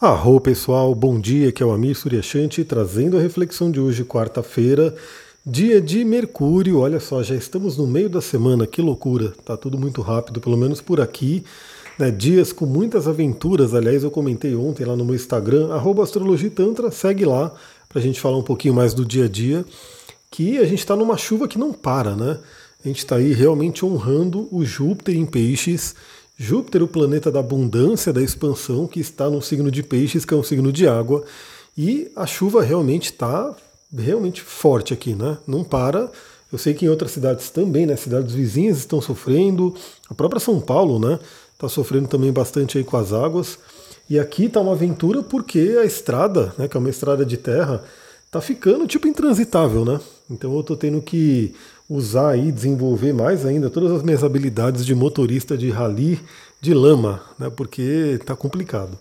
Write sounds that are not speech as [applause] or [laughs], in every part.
Arro pessoal, bom dia, que é o Amir Suryashanti trazendo a reflexão de hoje, quarta-feira, dia de Mercúrio. Olha só, já estamos no meio da semana, que loucura, tá tudo muito rápido, pelo menos por aqui. Né? Dias com muitas aventuras, aliás, eu comentei ontem lá no meu Instagram, astrologitantra, segue lá para a gente falar um pouquinho mais do dia a dia, que a gente está numa chuva que não para, né? A gente está aí realmente honrando o Júpiter em peixes Júpiter, o planeta da abundância, da expansão, que está no signo de peixes, que é um signo de água, e a chuva realmente está realmente forte aqui, né? Não para. Eu sei que em outras cidades também, né? Cidades vizinhas estão sofrendo. A própria São Paulo, né? Está sofrendo também bastante aí com as águas. E aqui está uma aventura porque a estrada, né? Que é uma estrada de terra, está ficando tipo intransitável, né? Então eu estou tendo que usar e desenvolver mais ainda todas as minhas habilidades de motorista de rally de lama, né, porque está complicado.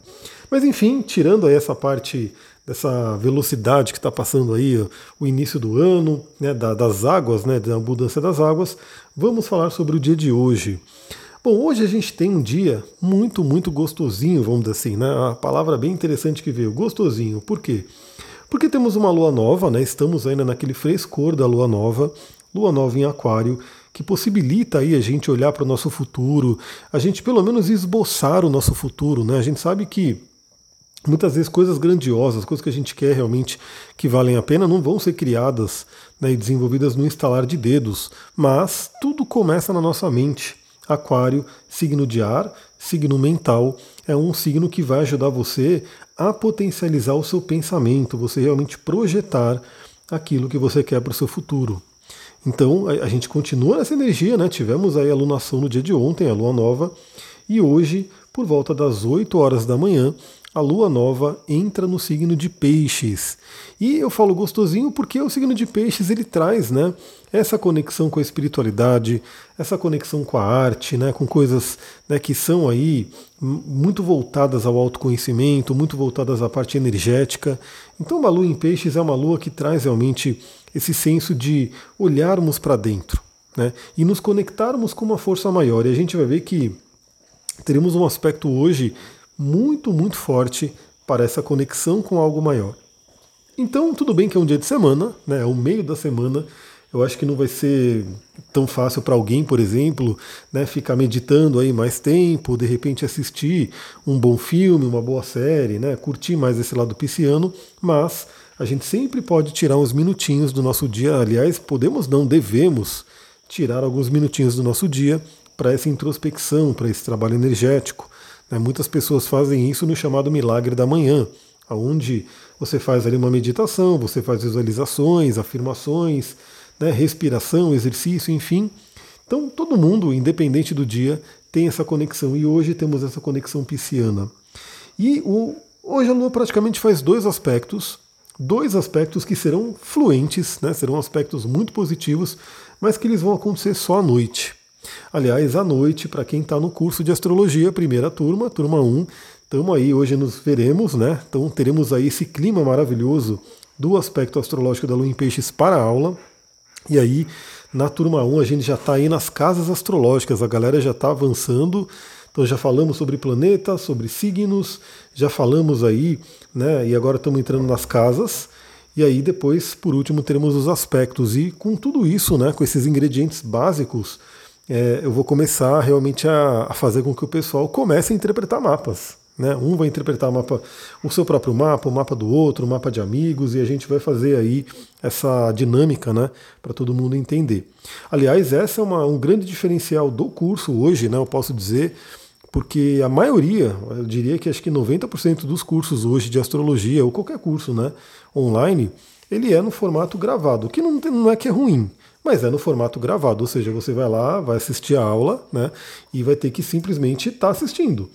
Mas enfim, tirando aí essa parte dessa velocidade que está passando aí o início do ano, né, da, das águas, né, da abundância das águas, vamos falar sobre o dia de hoje. Bom, hoje a gente tem um dia muito, muito gostosinho, vamos dizer assim, né? A palavra bem interessante que veio, gostosinho. Por quê? Porque temos uma lua nova, né? Estamos ainda naquele frescor da lua nova lua nova em Aquário, que possibilita aí a gente olhar para o nosso futuro, a gente pelo menos esboçar o nosso futuro, né? A gente sabe que muitas vezes coisas grandiosas, coisas que a gente quer realmente que valem a pena, não vão ser criadas né, e desenvolvidas no instalar de dedos, mas tudo começa na nossa mente. Aquário, signo de ar, signo mental, é um signo que vai ajudar você a potencializar o seu pensamento, você realmente projetar aquilo que você quer para o seu futuro. Então a, a gente continua nessa energia, né? Tivemos aí a lunação no dia de ontem, a lua nova, e hoje, por volta das 8 horas da manhã, a lua nova entra no signo de Peixes. E eu falo gostosinho porque o signo de Peixes ele traz, né, essa conexão com a espiritualidade, essa conexão com a arte, né, com coisas né, que são aí muito voltadas ao autoconhecimento, muito voltadas à parte energética. Então, uma lua em Peixes é uma lua que traz realmente esse senso de olharmos para dentro, né, e nos conectarmos com uma força maior. E a gente vai ver que teremos um aspecto hoje muito, muito forte para essa conexão com algo maior. Então, tudo bem que é um dia de semana, né, é o meio da semana. Eu acho que não vai ser tão fácil para alguém, por exemplo, né, ficar meditando aí mais tempo, de repente assistir um bom filme, uma boa série, né, curtir mais esse lado pisciano, mas a gente sempre pode tirar uns minutinhos do nosso dia. Aliás, podemos não, devemos tirar alguns minutinhos do nosso dia para essa introspecção, para esse trabalho energético. Né? Muitas pessoas fazem isso no chamado milagre da manhã, onde você faz ali uma meditação, você faz visualizações, afirmações, né? respiração, exercício, enfim. Então todo mundo, independente do dia, tem essa conexão e hoje temos essa conexão pisciana. E o, hoje a Lua praticamente faz dois aspectos, dois aspectos que serão fluentes, né? serão aspectos muito positivos, mas que eles vão acontecer só à noite. Aliás, à noite, para quem está no curso de astrologia, primeira turma, turma 1, estamos aí, hoje nos veremos, né? Então teremos aí esse clima maravilhoso do aspecto astrológico da Lua em Peixes para a aula. E aí, na turma 1, a gente já está aí nas casas astrológicas, a galera já está avançando. Então já falamos sobre planetas, sobre signos, já falamos aí, né? E agora estamos entrando nas casas. E aí depois, por último, teremos os aspectos. E com tudo isso, né, com esses ingredientes básicos, é, eu vou começar realmente a, a, fazer com que o pessoal comece a interpretar mapas. Né? Um vai interpretar o, mapa, o seu próprio mapa, o mapa do outro, o mapa de amigos, e a gente vai fazer aí essa dinâmica né, para todo mundo entender. Aliás, essa é uma, um grande diferencial do curso hoje, né, eu posso dizer, porque a maioria, eu diria que acho que 90% dos cursos hoje de astrologia, ou qualquer curso né, online, ele é no formato gravado, que não, não é que é ruim, mas é no formato gravado, ou seja, você vai lá, vai assistir a aula, né, e vai ter que simplesmente estar tá assistindo.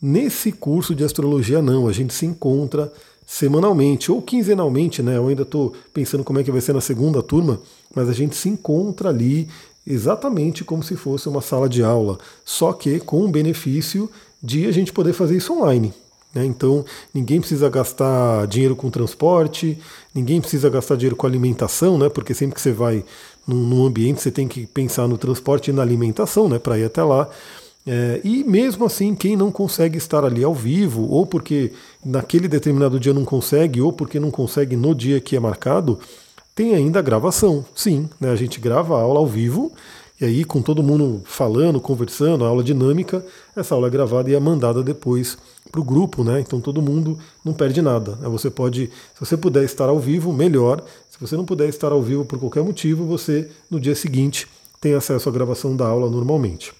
Nesse curso de astrologia não, a gente se encontra semanalmente ou quinzenalmente, né? Eu ainda estou pensando como é que vai ser na segunda turma, mas a gente se encontra ali exatamente como se fosse uma sala de aula, só que com o benefício de a gente poder fazer isso online. Né? Então, ninguém precisa gastar dinheiro com transporte, ninguém precisa gastar dinheiro com alimentação, né? porque sempre que você vai num, num ambiente você tem que pensar no transporte e na alimentação né? para ir até lá. É, e mesmo assim, quem não consegue estar ali ao vivo, ou porque naquele determinado dia não consegue, ou porque não consegue no dia que é marcado, tem ainda a gravação. Sim, né, a gente grava a aula ao vivo, e aí com todo mundo falando, conversando, a aula dinâmica, essa aula é gravada e é mandada depois para o grupo, né? Então todo mundo não perde nada. Né? Você pode, se você puder estar ao vivo, melhor. Se você não puder estar ao vivo por qualquer motivo, você no dia seguinte tem acesso à gravação da aula normalmente.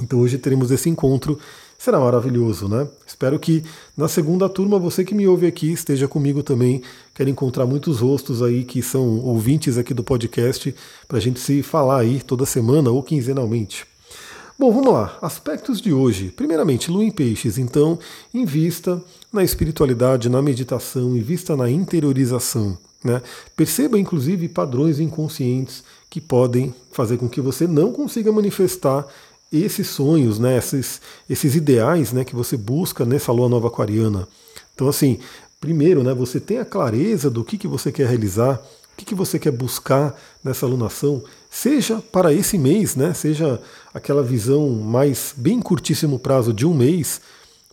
Então hoje teremos esse encontro, será maravilhoso, né? Espero que na segunda turma você que me ouve aqui esteja comigo também. Quero encontrar muitos rostos aí que são ouvintes aqui do podcast para a gente se falar aí toda semana ou quinzenalmente. Bom, vamos lá. Aspectos de hoje. Primeiramente, Lua em Peixes. Então, invista na espiritualidade, na meditação, invista na interiorização. Né? Perceba, inclusive, padrões inconscientes que podem fazer com que você não consiga manifestar esses sonhos, né, esses, esses ideais né, que você busca nessa lua nova aquariana. Então, assim, primeiro, né, você tem a clareza do que, que você quer realizar, o que, que você quer buscar nessa alunação, seja para esse mês, né, seja aquela visão mais bem curtíssimo prazo de um mês,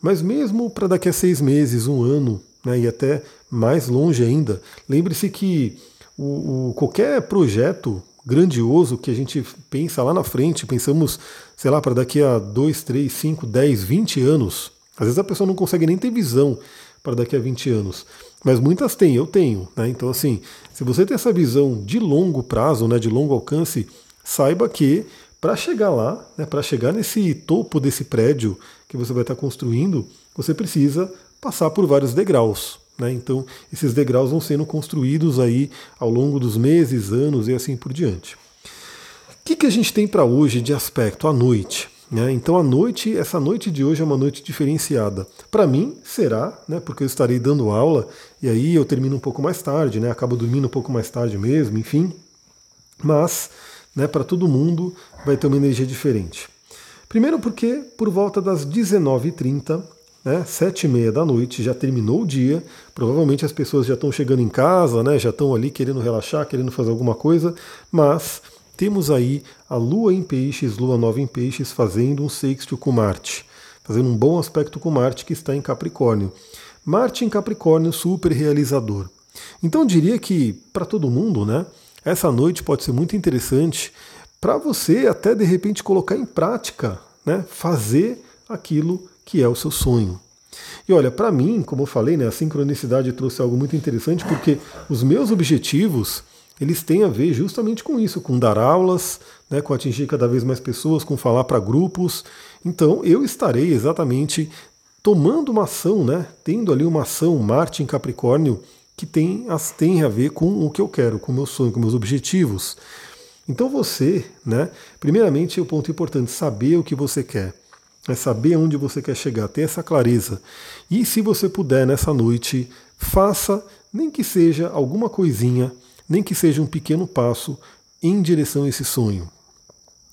mas mesmo para daqui a seis meses, um ano, né, e até mais longe ainda. Lembre-se que o, o, qualquer projeto grandioso que a gente pensa lá na frente, pensamos, sei lá, para daqui a 2, 3, 5, 10, 20 anos. Às vezes a pessoa não consegue nem ter visão para daqui a 20 anos. Mas muitas têm, eu tenho. Né? Então, assim, se você tem essa visão de longo prazo, né, de longo alcance, saiba que para chegar lá, né, para chegar nesse topo desse prédio que você vai estar construindo, você precisa passar por vários degraus. Né? Então, esses degraus vão sendo construídos aí ao longo dos meses, anos e assim por diante. Que, que a gente tem para hoje de aspecto à noite? Né? Então, a noite, essa noite de hoje é uma noite diferenciada. Para mim, será, né? porque eu estarei dando aula e aí eu termino um pouco mais tarde, né? acabo dormindo um pouco mais tarde mesmo, enfim. Mas, né, para todo mundo, vai ter uma energia diferente. Primeiro, porque por volta das 19h30 né, sete e meia da noite, já terminou o dia, provavelmente as pessoas já estão chegando em casa, né, já estão ali querendo relaxar, querendo fazer alguma coisa, mas temos aí a Lua em Peixes, Lua Nova em Peixes, fazendo um sexto com Marte, fazendo um bom aspecto com Marte que está em Capricórnio. Marte em Capricórnio, super realizador. Então eu diria que para todo mundo, né, essa noite pode ser muito interessante para você até de repente colocar em prática, né, fazer aquilo que é o seu sonho. E olha, para mim, como eu falei, né, a sincronicidade trouxe algo muito interessante porque os meus objetivos eles têm a ver justamente com isso, com dar aulas, né, com atingir cada vez mais pessoas, com falar para grupos. Então eu estarei exatamente tomando uma ação, né, tendo ali uma ação Marte em Capricórnio que tem, as, tem a ver com o que eu quero, com o meu sonho, com meus objetivos. Então você, né, primeiramente o ponto importante, saber o que você quer é saber onde você quer chegar, ter essa clareza. E se você puder nessa noite, faça, nem que seja alguma coisinha, nem que seja um pequeno passo em direção a esse sonho.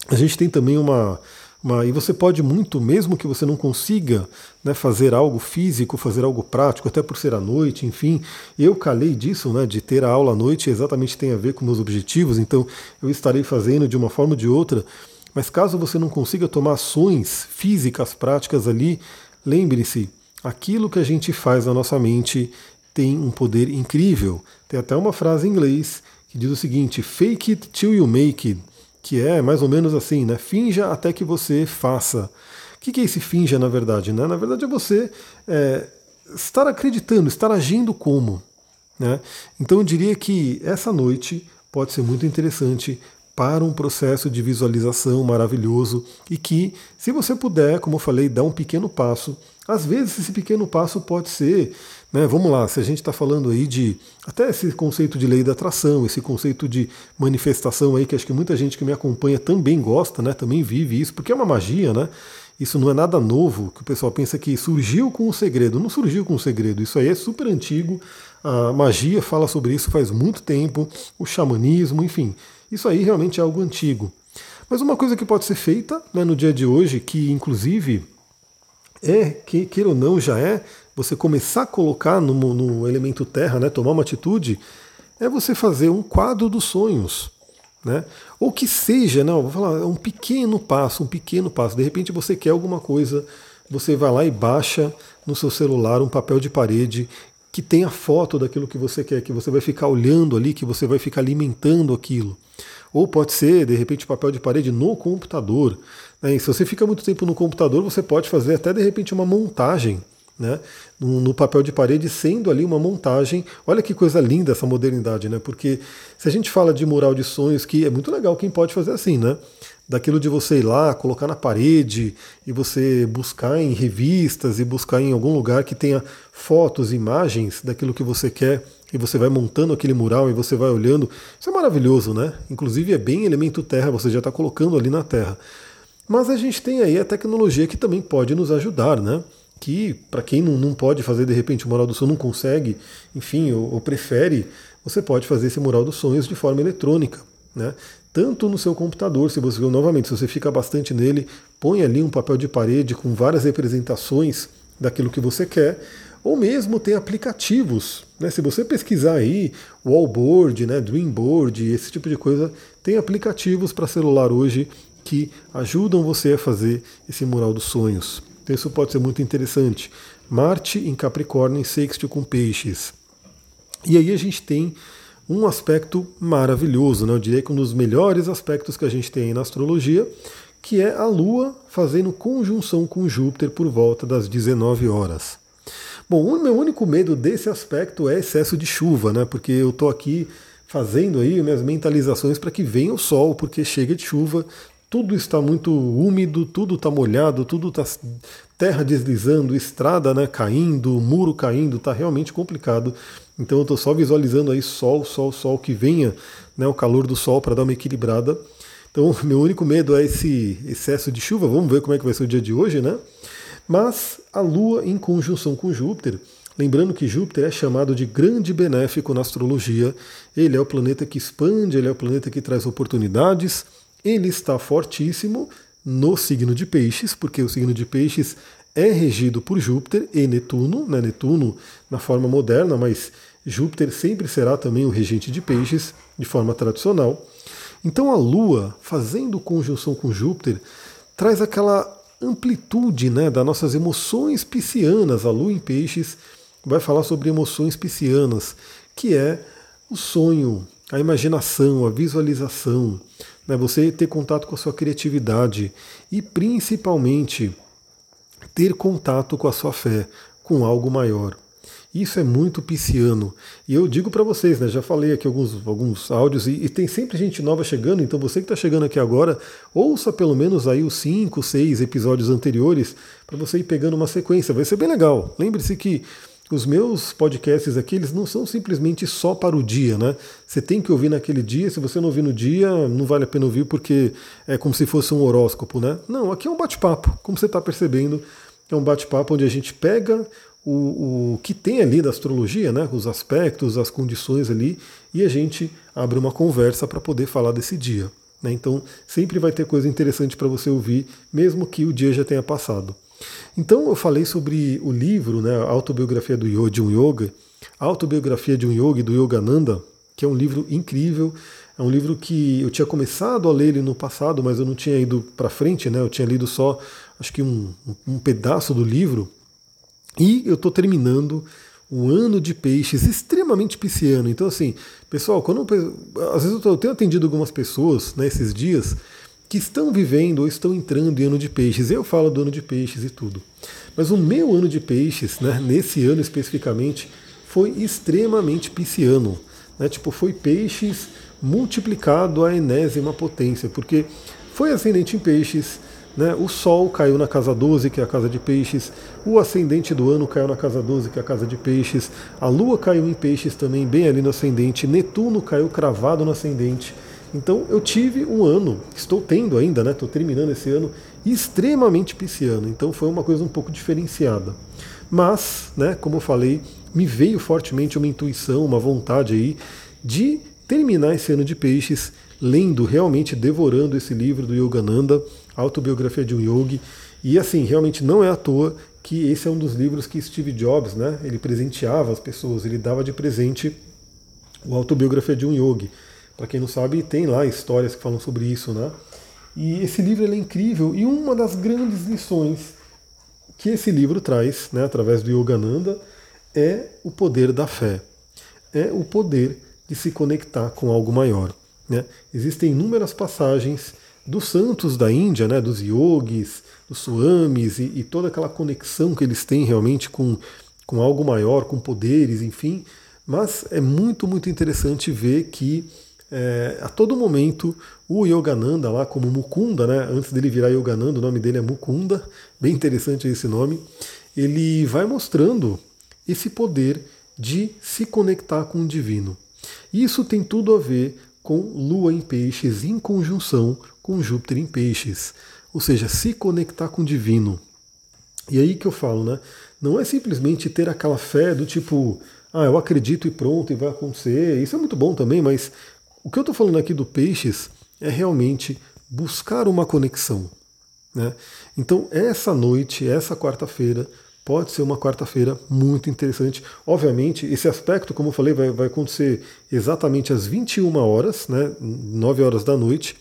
A gente tem também uma, uma e você pode muito, mesmo que você não consiga né, fazer algo físico, fazer algo prático, até por ser à noite, enfim, eu calei disso, né, de ter a aula à noite, exatamente tem a ver com meus objetivos, então eu estarei fazendo de uma forma ou de outra mas caso você não consiga tomar ações físicas práticas ali, lembre-se, aquilo que a gente faz na nossa mente tem um poder incrível. Tem até uma frase em inglês que diz o seguinte: fake it till you make it, que é mais ou menos assim, né? Finja até que você faça. O que é esse finja, na verdade? Né? Na verdade é você é, estar acreditando, estar agindo como. Né? Então eu diria que essa noite pode ser muito interessante para um processo de visualização maravilhoso e que, se você puder, como eu falei, dar um pequeno passo. Às vezes esse pequeno passo pode ser, né, vamos lá, se a gente está falando aí de até esse conceito de lei da atração, esse conceito de manifestação aí, que acho que muita gente que me acompanha também gosta, né, também vive isso, porque é uma magia, né? Isso não é nada novo, que o pessoal pensa que surgiu com o segredo. Não surgiu com o segredo, isso aí é super antigo. A magia fala sobre isso faz muito tempo, o xamanismo, enfim. Isso aí realmente é algo antigo. Mas uma coisa que pode ser feita né, no dia de hoje, que inclusive é, que, queira ou não, já é, você começar a colocar no, no elemento terra, né, tomar uma atitude, é você fazer um quadro dos sonhos. Né? Ou que seja, não, vou falar, é um pequeno passo, um pequeno passo. De repente você quer alguma coisa, você vai lá e baixa no seu celular um papel de parede que tenha foto daquilo que você quer, que você vai ficar olhando ali, que você vai ficar alimentando aquilo. Ou pode ser, de repente, papel de parede no computador. Né? Se você fica muito tempo no computador, você pode fazer até de repente uma montagem né, no, no, papel de parede, sendo ali uma montagem. Olha que coisa linda essa modernidade, né? Porque se a gente fala de mural de sonhos, que é muito legal quem pode fazer assim, né? Daquilo de você ir lá, colocar na parede e você buscar em revistas e buscar em algum lugar que tenha fotos, imagens daquilo que você quer e você vai montando aquele mural e você vai olhando. Isso é maravilhoso, né? Inclusive é bem elemento terra, você já está colocando ali na terra. Mas a gente tem aí a tecnologia que também pode nos ajudar, né? que para quem não, não pode fazer de repente o mural do sonho, não consegue, enfim, ou, ou, prefere, você pode fazer esse mural dos sonhos de forma eletrônica, né? Tanto no seu computador, se você novamente, se você fica bastante nele, põe ali um papel de parede com várias representações daquilo que você quer, ou mesmo tem aplicativos, né? Se você pesquisar aí wallboard, né, dreamboard, esse tipo de coisa, tem aplicativos para celular hoje que ajudam você a fazer esse mural dos sonhos. Então isso pode ser muito interessante. Marte em Capricórnio em sexto com peixes. E aí a gente tem um aspecto maravilhoso, né? eu diria que um dos melhores aspectos que a gente tem na astrologia, que é a Lua fazendo conjunção com Júpiter por volta das 19 horas. Bom, o meu único medo desse aspecto é excesso de chuva, né? Porque eu estou aqui fazendo aí minhas mentalizações para que venha o sol, porque chega de chuva, tudo está muito úmido, tudo está molhado, tudo está terra deslizando, estrada né, caindo, muro caindo, está realmente complicado. Então eu estou só visualizando aí sol, sol, sol, que venha né, o calor do sol para dar uma equilibrada. Então [laughs] meu único medo é esse excesso de chuva, vamos ver como é que vai ser o dia de hoje, né? Mas a Lua em conjunção com Júpiter, Lembrando que Júpiter é chamado de grande benéfico na astrologia. Ele é o planeta que expande, ele é o planeta que traz oportunidades, ele está fortíssimo no signo de Peixes, porque o signo de Peixes é regido por Júpiter e Netuno, né? Netuno na forma moderna, mas Júpiter sempre será também o regente de Peixes, de forma tradicional. Então a Lua, fazendo conjunção com Júpiter, traz aquela amplitude né, das nossas emoções piscianas. A Lua em Peixes vai falar sobre emoções piscianas, que é o sonho, a imaginação, a visualização, né, você ter contato com a sua criatividade e principalmente ter contato com a sua fé, com algo maior. Isso é muito pisciano. E eu digo para vocês, né, já falei aqui alguns, alguns áudios, e, e tem sempre gente nova chegando, então você que está chegando aqui agora, ouça pelo menos aí os 5, 6 episódios anteriores, para você ir pegando uma sequência. Vai ser bem legal. Lembre-se que os meus podcasts aqui, eles não são simplesmente só para o dia, né? Você tem que ouvir naquele dia, se você não ouvir no dia, não vale a pena ouvir porque é como se fosse um horóscopo, né? Não, aqui é um bate-papo, como você está percebendo, é um bate-papo onde a gente pega o, o que tem ali da astrologia, né? Os aspectos, as condições ali, e a gente abre uma conversa para poder falar desse dia. Né? Então, sempre vai ter coisa interessante para você ouvir, mesmo que o dia já tenha passado. Então eu falei sobre o livro, né, a autobiografia do Yoga, de um Yoga, autobiografia de um Yogi do Yogananda, que é um livro incrível. É um livro que eu tinha começado a ler ele no passado, mas eu não tinha ido para frente, né? Eu tinha lido só, acho que um, um pedaço do livro. E eu estou terminando um ano de peixes extremamente pisciano. Então, assim, pessoal, quando às vezes eu, tô, eu tenho atendido algumas pessoas nesses né, dias que estão vivendo ou estão entrando em ano de peixes. Eu falo do ano de peixes e tudo. Mas o meu ano de peixes, né, nesse ano especificamente, foi extremamente pisciano. Né, tipo, foi peixes multiplicado à enésima potência, porque foi ascendente em peixes, né, o Sol caiu na casa 12, que é a casa de peixes, o ascendente do ano caiu na casa 12, que é a casa de peixes, a Lua caiu em peixes também, bem ali no ascendente, Netuno caiu cravado no ascendente. Então eu tive um ano, estou tendo ainda, né? Estou terminando esse ano extremamente pisciano. Então foi uma coisa um pouco diferenciada. Mas, né, como eu falei, me veio fortemente uma intuição, uma vontade aí de terminar esse ano de peixes lendo, realmente devorando esse livro do Yogananda, Autobiografia de um Yogi. E assim, realmente não é à toa que esse é um dos livros que Steve Jobs, né, ele presenteava as pessoas, ele dava de presente o Autobiografia de um Yogi Para quem não sabe, tem lá histórias que falam sobre isso, né? E esse livro é incrível e uma das grandes lições que esse livro traz, né, através do Yogananda, é o poder da fé. É o poder de se conectar com algo maior. Né? Existem inúmeras passagens dos santos da Índia, né, dos yogis, dos swamis e, e, toda aquela conexão que eles têm realmente com, com algo maior, com poderes, enfim. Mas é muito, muito interessante ver que é, a todo momento o Yogananda, lá como Mukunda, né, antes dele virar Yogananda, o nome dele é Mukunda, bem interessante esse nome, ele vai mostrando esse poder de se conectar com o divino. Isso tem tudo a ver com Lua em Peixes em conjunção com Júpiter em Peixes, ou seja, se conectar com o divino. E aí que eu falo, né? Não é simplesmente ter aquela fé do tipo, ah, eu acredito e pronto, e vai acontecer. Isso é muito bom também, mas o que eu estou falando aqui do Peixes é realmente buscar uma conexão. Né? Então, essa noite, essa quarta-feira, pode ser uma quarta-feira muito interessante. Obviamente, esse aspecto, como eu falei, vai, vai acontecer exatamente às 21 horas, né, 9 horas da noite.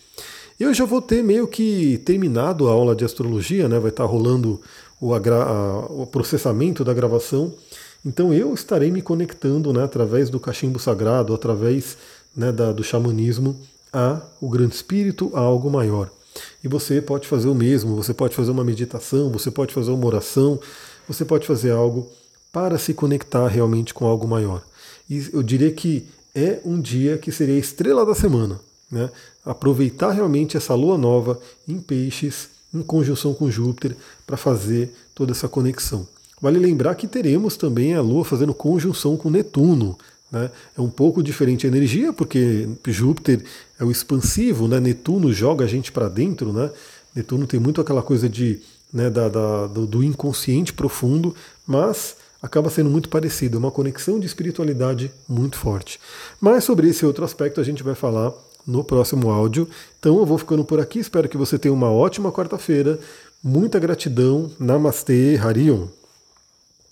Eu já vou ter meio que terminado a aula de astrologia, né, vai estar rolando o, a, o processamento da gravação. Então eu estarei me conectando né, através do cachimbo sagrado, através né, da, do xamanismo, a o grande espírito, a algo maior. E você pode fazer o mesmo, você pode fazer uma meditação, você pode fazer uma oração, você pode fazer algo para se conectar realmente com algo maior. E eu diria que é um dia que seria a estrela da semana. Né? Aproveitar realmente essa lua nova em peixes, em conjunção com Júpiter, para fazer toda essa conexão. Vale lembrar que teremos também a lua fazendo conjunção com Netuno. Né? É um pouco diferente a energia, porque Júpiter é o expansivo, né? Netuno joga a gente para dentro. Né? Netuno tem muito aquela coisa de né, da, da, do, do inconsciente profundo, mas acaba sendo muito parecido, é uma conexão de espiritualidade muito forte. Mas sobre esse outro aspecto a gente vai falar no próximo áudio. Então eu vou ficando por aqui, espero que você tenha uma ótima quarta-feira. Muita gratidão. Namastê, Harion.